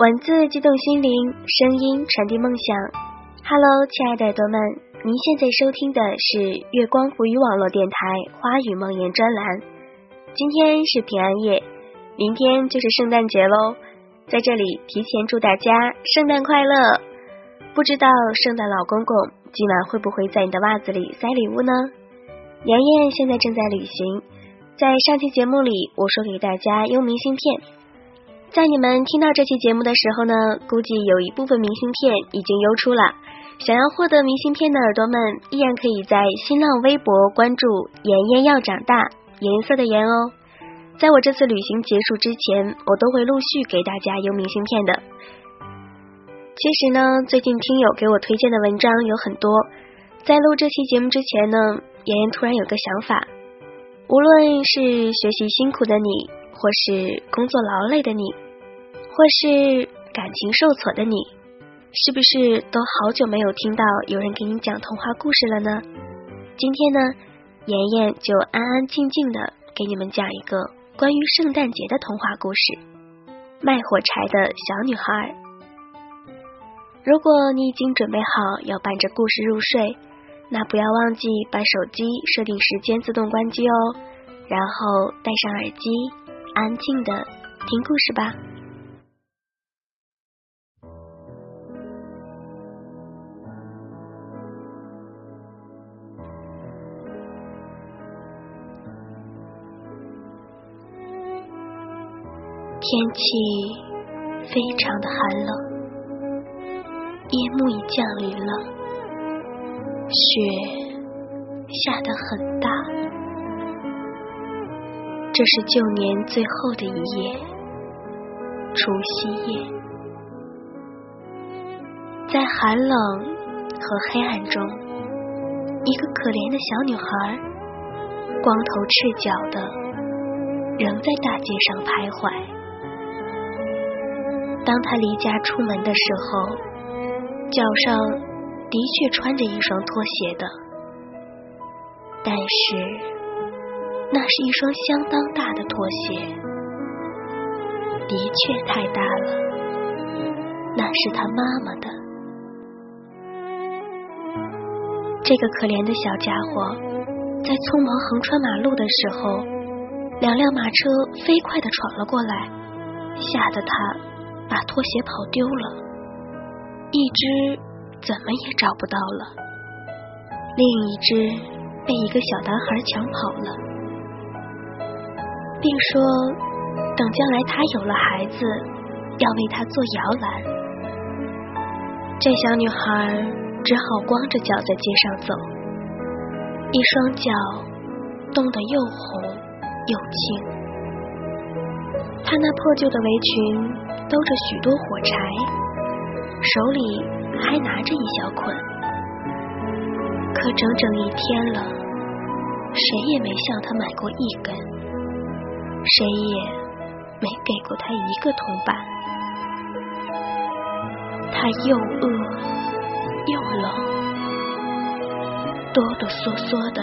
文字激动心灵，声音传递梦想。Hello，亲爱的耳朵们，您现在收听的是月光浮语网络电台《花语梦言》专栏。今天是平安夜，明天就是圣诞节喽，在这里提前祝大家圣诞快乐。不知道圣诞老公公今晚会不会在你的袜子里塞礼物呢？妍妍现在正在旅行，在上期节目里我说给大家邮明信片。在你们听到这期节目的时候呢，估计有一部分明信片已经邮出了。想要获得明信片的耳朵们，依然可以在新浪微博关注“妍妍要长大”，颜色的颜哦。在我这次旅行结束之前，我都会陆续给大家邮明信片的。其实呢，最近听友给我推荐的文章有很多。在录这期节目之前呢，妍妍突然有个想法：无论是学习辛苦的你。或是工作劳累的你，或是感情受挫的你，是不是都好久没有听到有人给你讲童话故事了呢？今天呢，妍妍就安安静静的给你们讲一个关于圣诞节的童话故事——卖火柴的小女孩。如果你已经准备好要伴着故事入睡，那不要忘记把手机设定时间自动关机哦，然后戴上耳机。安静的听故事吧。天气非常的寒冷，夜幕已降临了，雪下得很大。这是旧年最后的一夜，除夕夜，在寒冷和黑暗中，一个可怜的小女孩，光头赤脚的，仍在大街上徘徊。当她离家出门的时候，脚上的确穿着一双拖鞋的，但是。那是一双相当大的拖鞋，的确太大了。那是他妈妈的。这个可怜的小家伙在匆忙横穿马路的时候，两辆马车飞快的闯了过来，吓得他把拖鞋跑丢了，一只怎么也找不到了，另一只被一个小男孩抢跑了。并说，等将来他有了孩子，要为他做摇篮。这小女孩只好光着脚在街上走，一双脚冻得又红又青。她那破旧的围裙兜着许多火柴，手里还拿着一小捆。可整整一天了，谁也没向她买过一根。谁也没给过他一个铜板，他又饿又冷，哆哆嗦嗦的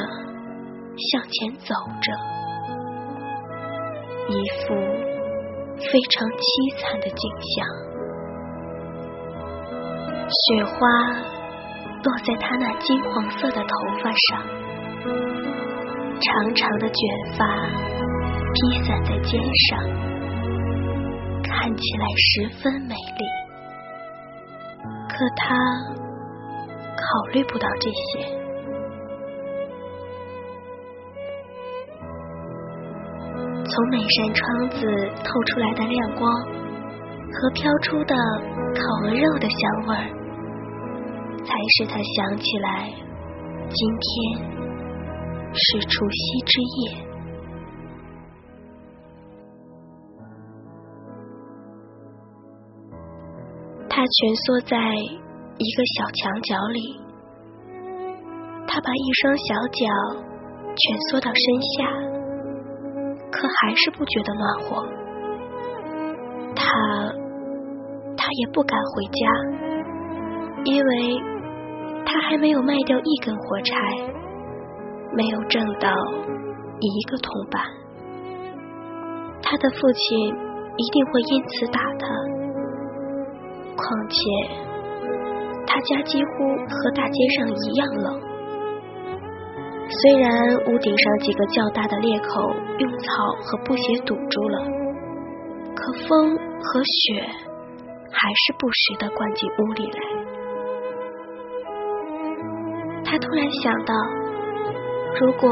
向前走着，一副非常凄惨的景象。雪花落在他那金黄色的头发上，长长的卷发。披散在肩上，看起来十分美丽。可他考虑不到这些。从每扇窗子透出来的亮光和飘出的烤鹅肉的香味儿，才使他想起来，今天是除夕之夜。蜷缩在一个小墙角里，他把一双小脚蜷缩到身下，可还是不觉得暖和。他，他也不敢回家，因为他还没有卖掉一根火柴，没有挣到一个铜板。他的父亲一定会因此打他。况且，他家几乎和大街上一样冷。虽然屋顶上几个较大的裂口用草和布鞋堵住了，可风和雪还是不时的灌进屋里来。他突然想到，如果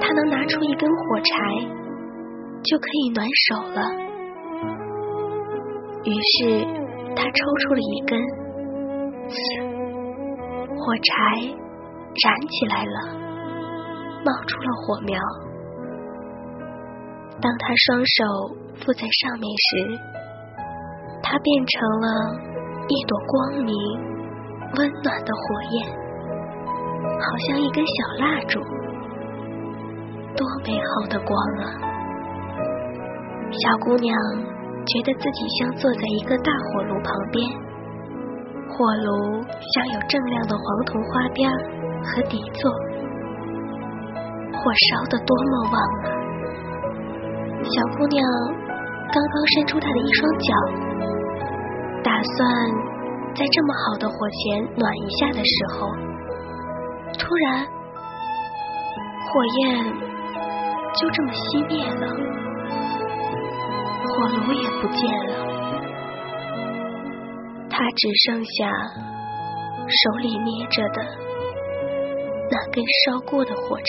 他能拿出一根火柴，就可以暖手了。于是他抽出了一根，火柴燃起来了。冒出了火苗。当他双手附在上面时，它变成了一朵光明、温暖的火焰，好像一根小蜡烛。多美好的光啊！小姑娘觉得自己像坐在一个大火炉旁边，火炉像有锃亮的黄铜花边和底座。火烧得多么旺啊！小姑娘刚刚伸出她的一双脚，打算在这么好的火前暖一下的时候，突然火焰就这么熄灭了，火炉也不见了，他只剩下手里捏着的那根烧过的火柴。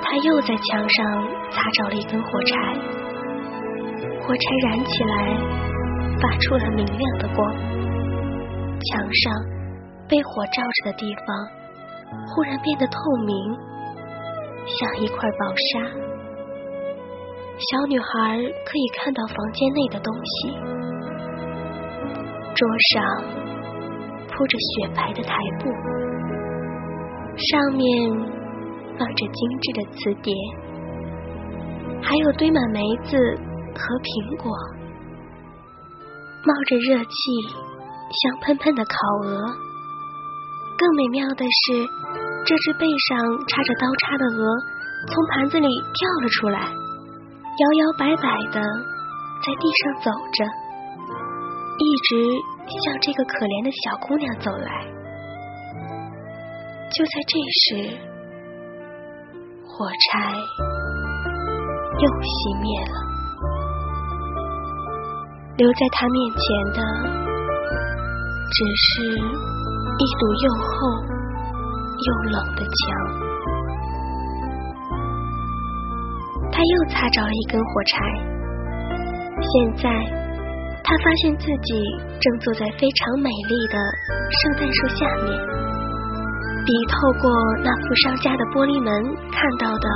他又在墙上擦着了一根火柴，火柴燃起来，发出了明亮的光。墙上被火照着的地方，忽然变得透明，像一块薄纱。小女孩可以看到房间内的东西，桌上铺着雪白的台布，上面。放着精致的瓷碟，还有堆满梅子和苹果，冒着热气，香喷喷的烤鹅。更美妙的是，这只背上插着刀叉的鹅从盘子里跳了出来，摇摇摆摆的在地上走着，一直向这个可怜的小姑娘走来。就在这时。火柴又熄灭了，留在他面前的只是一堵又厚又冷的墙。他又擦着了一根火柴，现在他发现自己正坐在非常美丽的圣诞树下面。比透过那副商家的玻璃门看到的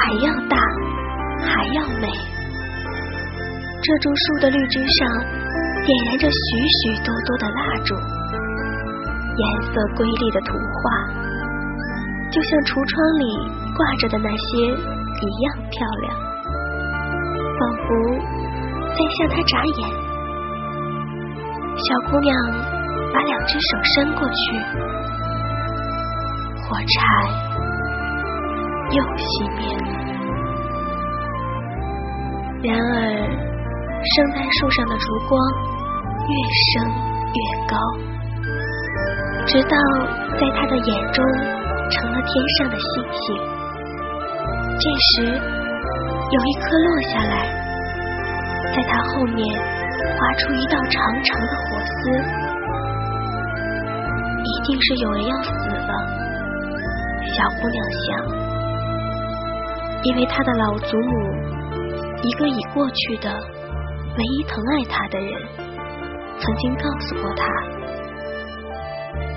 还要大，还要美。这株树的绿枝上点燃着许许多多的蜡烛，颜色瑰丽的图画，就像橱窗里挂着的那些一样漂亮，仿佛在向他眨眼。小姑娘把两只手伸过去。火柴又熄灭了。然而，圣诞树上的烛光越升越高，直到在他的眼中成了天上的星星。这时，有一颗落下来，在他后面划出一道长长的火丝，一定是有人要死了。小姑娘想，因为她的老祖母，一个已过去的、唯一疼爱她的人，曾经告诉过她，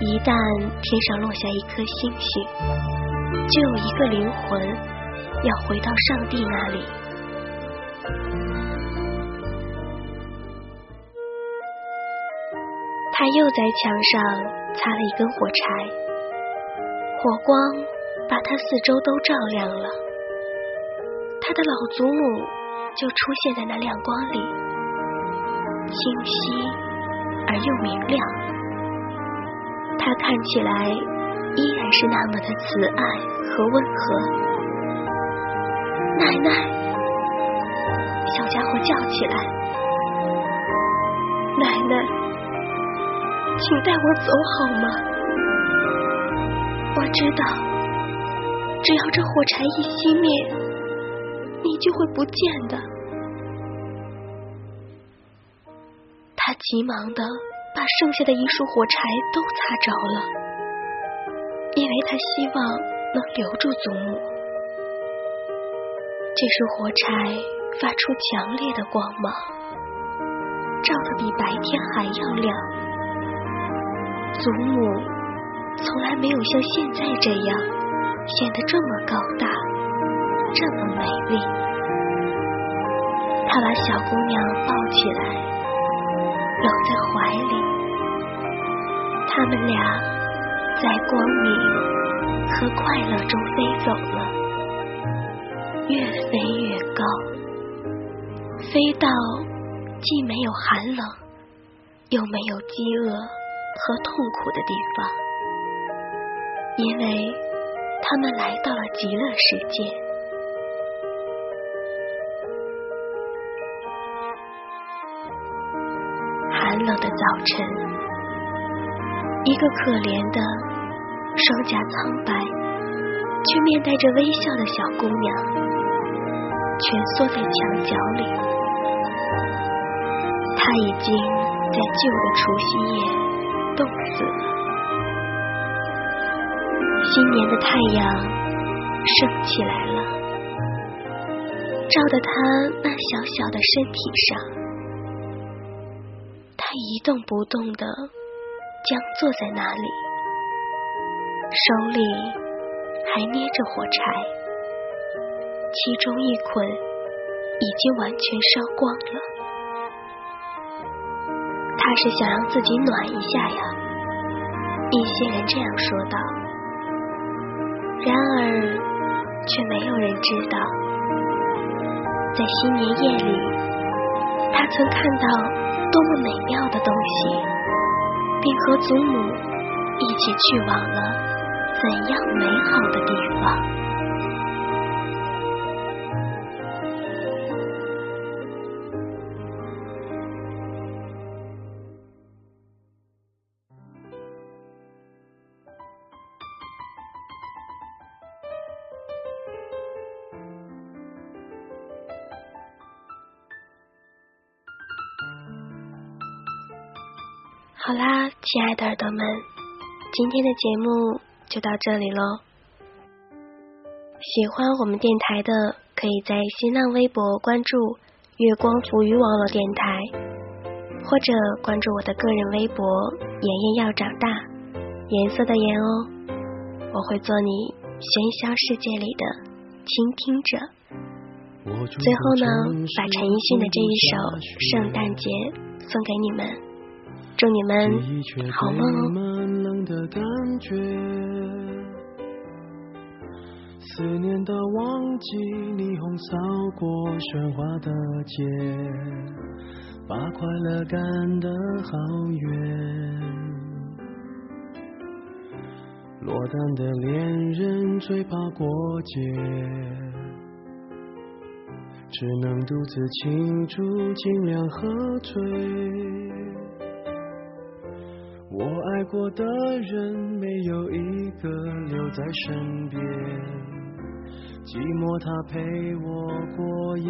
一旦天上落下一颗星星，就有一个灵魂要回到上帝那里。他又在墙上擦了一根火柴。火光把他四周都照亮了，他的老祖母就出现在那亮光里，清晰而又明亮。他看起来依然是那么的慈爱和温和。奶奶，小家伙叫起来：“奶奶，请带我走好吗？我知道，只要这火柴一熄灭，你就会不见的。”他急忙的把剩下的一束火柴都擦着了，因为他希望能留住祖母。这束火柴发出强烈的光芒，照得比白天还要亮。祖母从来没有像现在这样显得这么高大，这么美丽。他把小姑娘抱起来，他们俩在光明和快乐中飞走了。越飞越高，飞到既没有寒冷，又没有饥饿和痛苦的地方，因为他们来到了极乐世界。寒冷的早晨，一个可怜的、双颊苍白却面带着微笑的小姑娘。蜷缩在墙角里，她已经在旧的除夕夜冻死了。新年的太阳升起来了，照得他那小小的身体上。他一动不动的僵坐在那里，手里还捏着火柴。其中一捆已经完全烧光了。他是想让自己暖一下呀，一些人这样说道。然而，却没有人知道，在新年夜里，他曾看到多么美妙的东西，并和祖母一起去往了怎样美好的地方。的耳朵们，今天的节目就到这里喽。喜欢我们电台的，可以在新浪微博关注“月光浮语网络电台”，或者关注我的个人微博“妍妍要长大”，颜色的颜哦。我会做你喧嚣世界里的倾听者。最后呢，把陈奕迅的这一首《圣诞节》送给你们。祝你们好梦思念的忘记，霓虹扫过喧哗的街，把快乐赶得好远。落单的恋人最怕过节，只能独自庆祝，尽量喝醉。我爱过的人，没有一个留在身边，寂寞他陪我过夜。